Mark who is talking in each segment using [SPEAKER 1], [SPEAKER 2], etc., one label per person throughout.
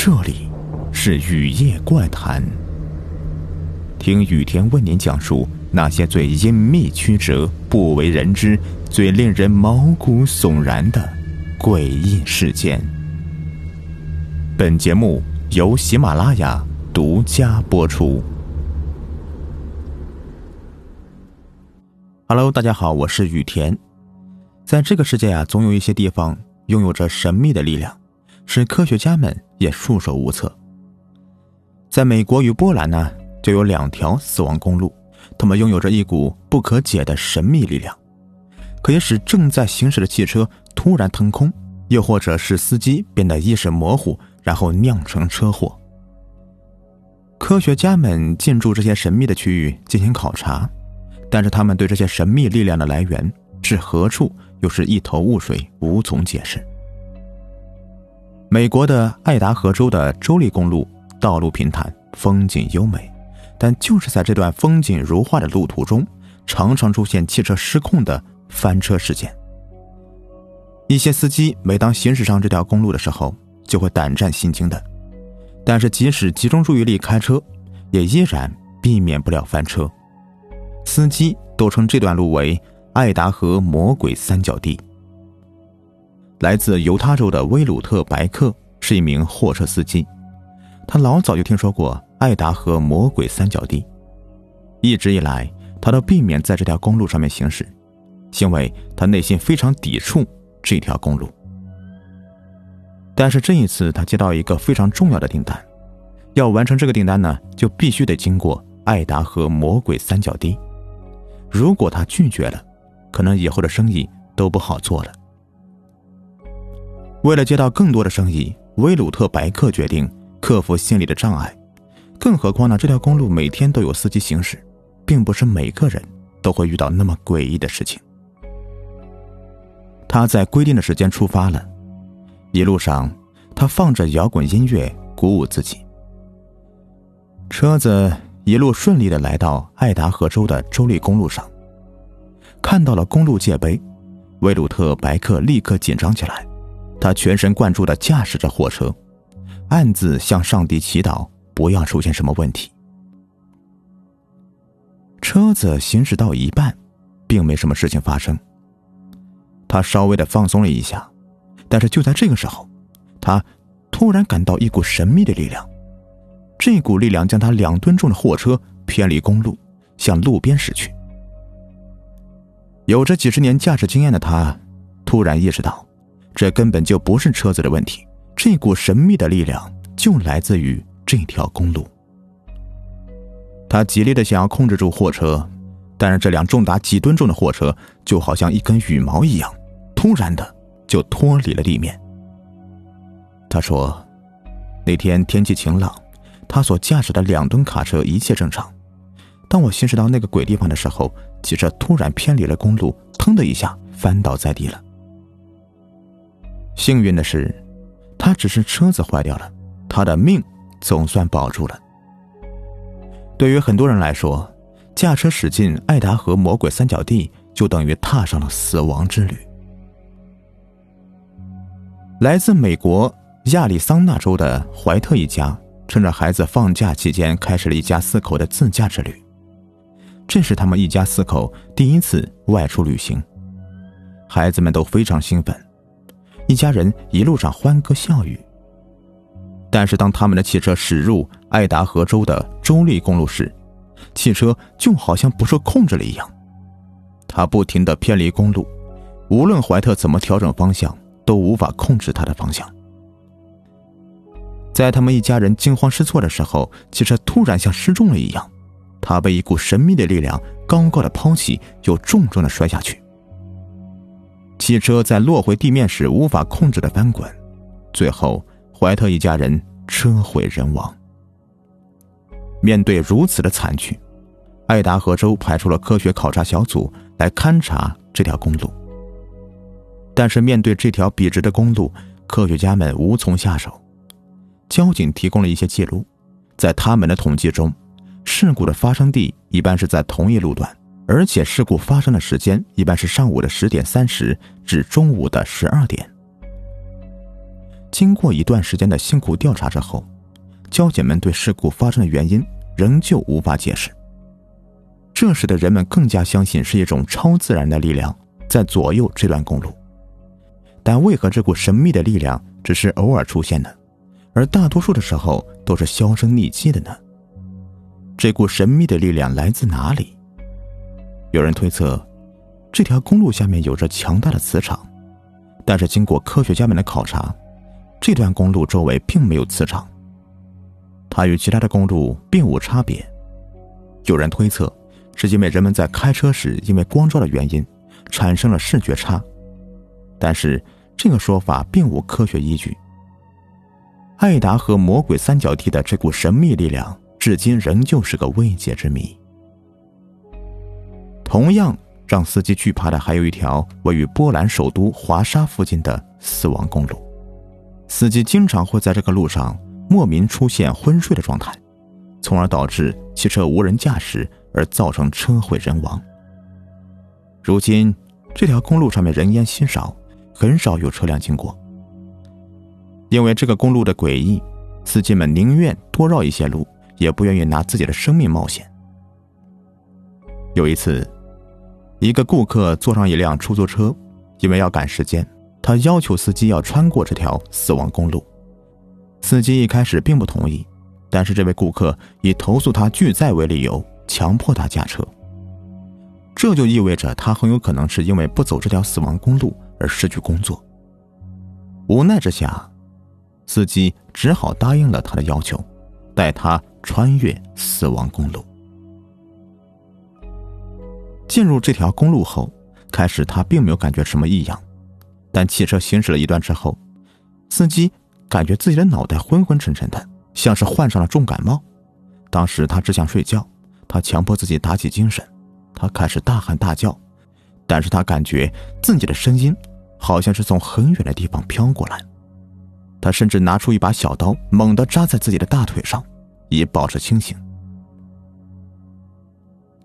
[SPEAKER 1] 这里是雨夜怪谈。听雨田为您讲述那些最隐秘曲折、不为人知、最令人毛骨悚然的诡异事件。本节目由喜马拉雅独家播出。Hello，大家好，我是雨田。在这个世界啊，总有一些地方拥有着神秘的力量，使科学家们也束手无策。在美国与波兰呢，就有两条死亡公路，它们拥有着一股不可解的神秘力量，可以使正在行驶的汽车突然腾空，又或者使司机变得意识模糊，然后酿成车祸。科学家们进驻这些神秘的区域进行考察。但是他们对这些神秘力量的来源是何处又是一头雾水，无从解释。美国的爱达荷州的州立公路道路平坦，风景优美，但就是在这段风景如画的路途中，常常出现汽车失控的翻车事件。一些司机每当行驶上这条公路的时候，就会胆战心惊的，但是即使集中注意力开车，也依然避免不了翻车。司机都称这段路为爱达荷魔鬼三角地。来自犹他州的威鲁特·白克是一名货车司机，他老早就听说过爱达荷魔鬼三角地，一直以来他都避免在这条公路上面行驶，因为他内心非常抵触这条公路。但是这一次，他接到一个非常重要的订单，要完成这个订单呢，就必须得经过爱达荷魔鬼三角地。如果他拒绝了，可能以后的生意都不好做了。为了接到更多的生意，威鲁特·白克决定克服心理的障碍。更何况呢，这条公路每天都有司机行驶，并不是每个人都会遇到那么诡异的事情。他在规定的时间出发了，一路上他放着摇滚音乐鼓舞自己。车子。一路顺利的来到爱达荷州的州立公路上，看到了公路界碑，威鲁特·白克立刻紧张起来，他全神贯注的驾驶着货车，暗自向上帝祈祷不要出现什么问题。车子行驶到一半，并没什么事情发生，他稍微的放松了一下，但是就在这个时候，他突然感到一股神秘的力量。这股力量将他两吨重的货车偏离公路，向路边驶去。有着几十年驾驶经验的他，突然意识到，这根本就不是车子的问题，这股神秘的力量就来自于这条公路。他极力的想要控制住货车，但是这辆重达几吨重的货车就好像一根羽毛一样，突然的就脱离了地面。他说：“那天天气晴朗。”他所驾驶的两吨卡车一切正常。当我行驶到那个鬼地方的时候，汽车突然偏离了公路，腾的一下翻倒在地了。幸运的是，他只是车子坏掉了，他的命总算保住了。对于很多人来说，驾车驶进爱达荷魔鬼三角地，就等于踏上了死亡之旅。来自美国亚利桑那州的怀特一家。趁着孩子放假期间，开始了一家四口的自驾之旅。这是他们一家四口第一次外出旅行，孩子们都非常兴奋，一家人一路上欢歌笑语。但是，当他们的汽车驶入爱达荷州的州立公路时，汽车就好像不受控制了一样，它不停的偏离公路，无论怀特怎么调整方向，都无法控制它的方向。在他们一家人惊慌失措的时候，汽车突然像失重了一样，他被一股神秘的力量高高的抛起，又重重的摔下去。汽车在落回地面时无法控制的翻滚，最后怀特一家人车毁人亡。面对如此的惨剧，爱达荷州派出了科学考察小组来勘察这条公路。但是面对这条笔直的公路，科学家们无从下手。交警提供了一些记录，在他们的统计中，事故的发生地一般是在同一路段，而且事故发生的时间一般是上午的十点三十至中午的十二点。经过一段时间的辛苦调查之后，交警们对事故发生的原因仍旧无法解释。这使得人们更加相信是一种超自然的力量在左右这段公路。但为何这股神秘的力量只是偶尔出现呢？而大多数的时候都是销声匿迹的呢？这股神秘的力量来自哪里？有人推测，这条公路下面有着强大的磁场，但是经过科学家们的考察，这段公路周围并没有磁场，它与其他的公路并无差别。有人推测。是因为人们在开车时因为光照的原因产生了视觉差，但是这个说法并无科学依据。艾达和魔鬼三角地的这股神秘力量至今仍旧是个未解之谜。同样让司机惧怕的还有一条位于波兰首都华沙附近的死亡公路，司机经常会在这个路上莫名出现昏睡的状态，从而导致汽车无人驾驶。而造成车毁人亡。如今，这条公路上面人烟稀少，很少有车辆经过。因为这个公路的诡异，司机们宁愿多绕一些路，也不愿意拿自己的生命冒险。有一次，一个顾客坐上一辆出租车，因为要赶时间，他要求司机要穿过这条死亡公路。司机一开始并不同意，但是这位顾客以投诉他拒载为理由。强迫他驾车，这就意味着他很有可能是因为不走这条死亡公路而失去工作。无奈之下，司机只好答应了他的要求，带他穿越死亡公路。进入这条公路后，开始他并没有感觉什么异样，但汽车行驶了一段之后，司机感觉自己的脑袋昏昏沉沉的，像是患上了重感冒。当时他只想睡觉。他强迫自己打起精神，他开始大喊大叫，但是他感觉自己的声音好像是从很远的地方飘过来。他甚至拿出一把小刀，猛地扎在自己的大腿上，以保持清醒。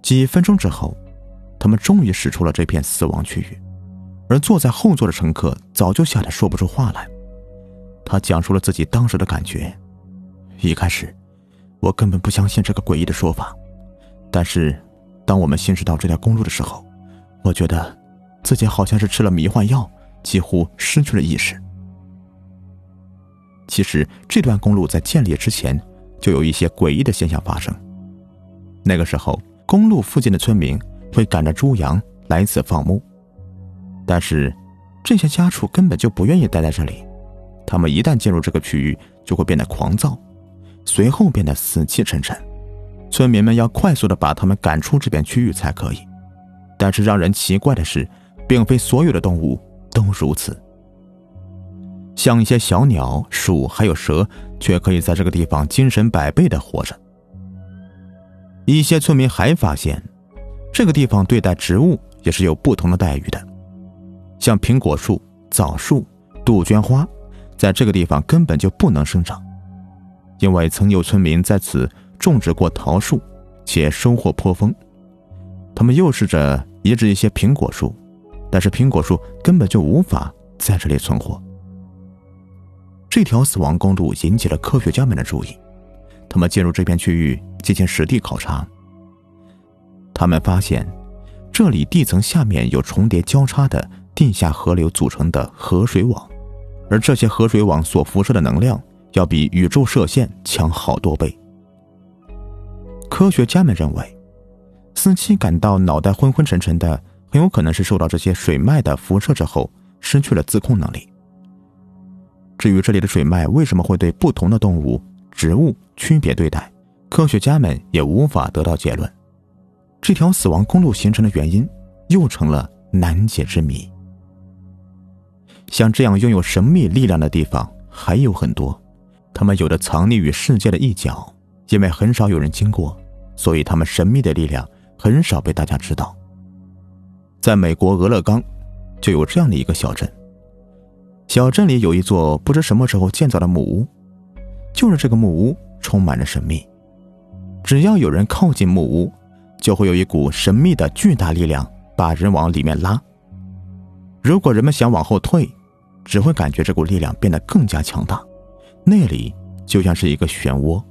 [SPEAKER 1] 几分钟之后，他们终于驶出了这片死亡区域，而坐在后座的乘客早就吓得说不出话来。他讲述了自己当时的感觉：一开始，我根本不相信这个诡异的说法。但是，当我们行驶到这条公路的时候，我觉得自己好像是吃了迷幻药，几乎失去了意识。其实，这段公路在建立之前就有一些诡异的现象发生。那个时候，公路附近的村民会赶着猪羊来此放牧，但是这些家畜根本就不愿意待在这里，他们一旦进入这个区域，就会变得狂躁，随后变得死气沉沉。村民们要快速的把他们赶出这片区域才可以，但是让人奇怪的是，并非所有的动物都如此。像一些小鸟、鼠还有蛇，却可以在这个地方精神百倍的活着。一些村民还发现，这个地方对待植物也是有不同的待遇的，像苹果树、枣树、杜鹃花，在这个地方根本就不能生长，因为曾有村民在此。种植过桃树，且收获颇丰。他们又试着移植一些苹果树，但是苹果树根本就无法在这里存活。这条死亡公路引起了科学家们的注意，他们进入这片区域进行实地考察。他们发现，这里地层下面有重叠交叉的地下河流组成的河水网，而这些河水网所辐射的能量要比宇宙射线强好多倍。科学家们认为，司机感到脑袋昏昏沉沉的，很有可能是受到这些水脉的辐射之后失去了自控能力。至于这里的水脉为什么会对不同的动物、植物区别对待，科学家们也无法得到结论。这条死亡公路形成的原因又成了难解之谜。像这样拥有神秘力量的地方还有很多，他们有的藏匿于世界的一角，因为很少有人经过。所以，他们神秘的力量很少被大家知道。在美国俄勒冈，就有这样的一个小镇。小镇里有一座不知什么时候建造的木屋，就是这个木屋充满了神秘。只要有人靠近木屋，就会有一股神秘的巨大力量把人往里面拉。如果人们想往后退，只会感觉这股力量变得更加强大，那里就像是一个漩涡。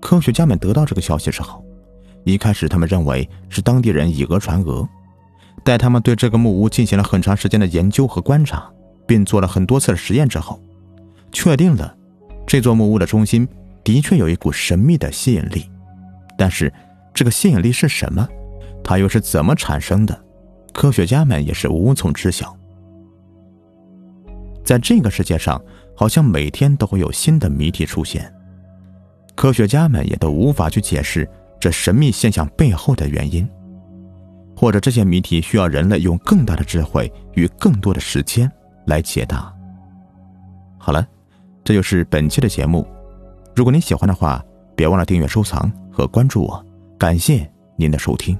[SPEAKER 1] 科学家们得到这个消息之后，一开始他们认为是当地人以讹传讹。待他们对这个木屋进行了很长时间的研究和观察，并做了很多次的实验之后，确定了这座木屋的中心的确有一股神秘的吸引力。但是，这个吸引力是什么？它又是怎么产生的？科学家们也是无从知晓。在这个世界上，好像每天都会有新的谜题出现。科学家们也都无法去解释这神秘现象背后的原因，或者这些谜题需要人类用更大的智慧与更多的时间来解答。好了，这就是本期的节目。如果您喜欢的话，别忘了订阅、收藏和关注我。感谢您的收听。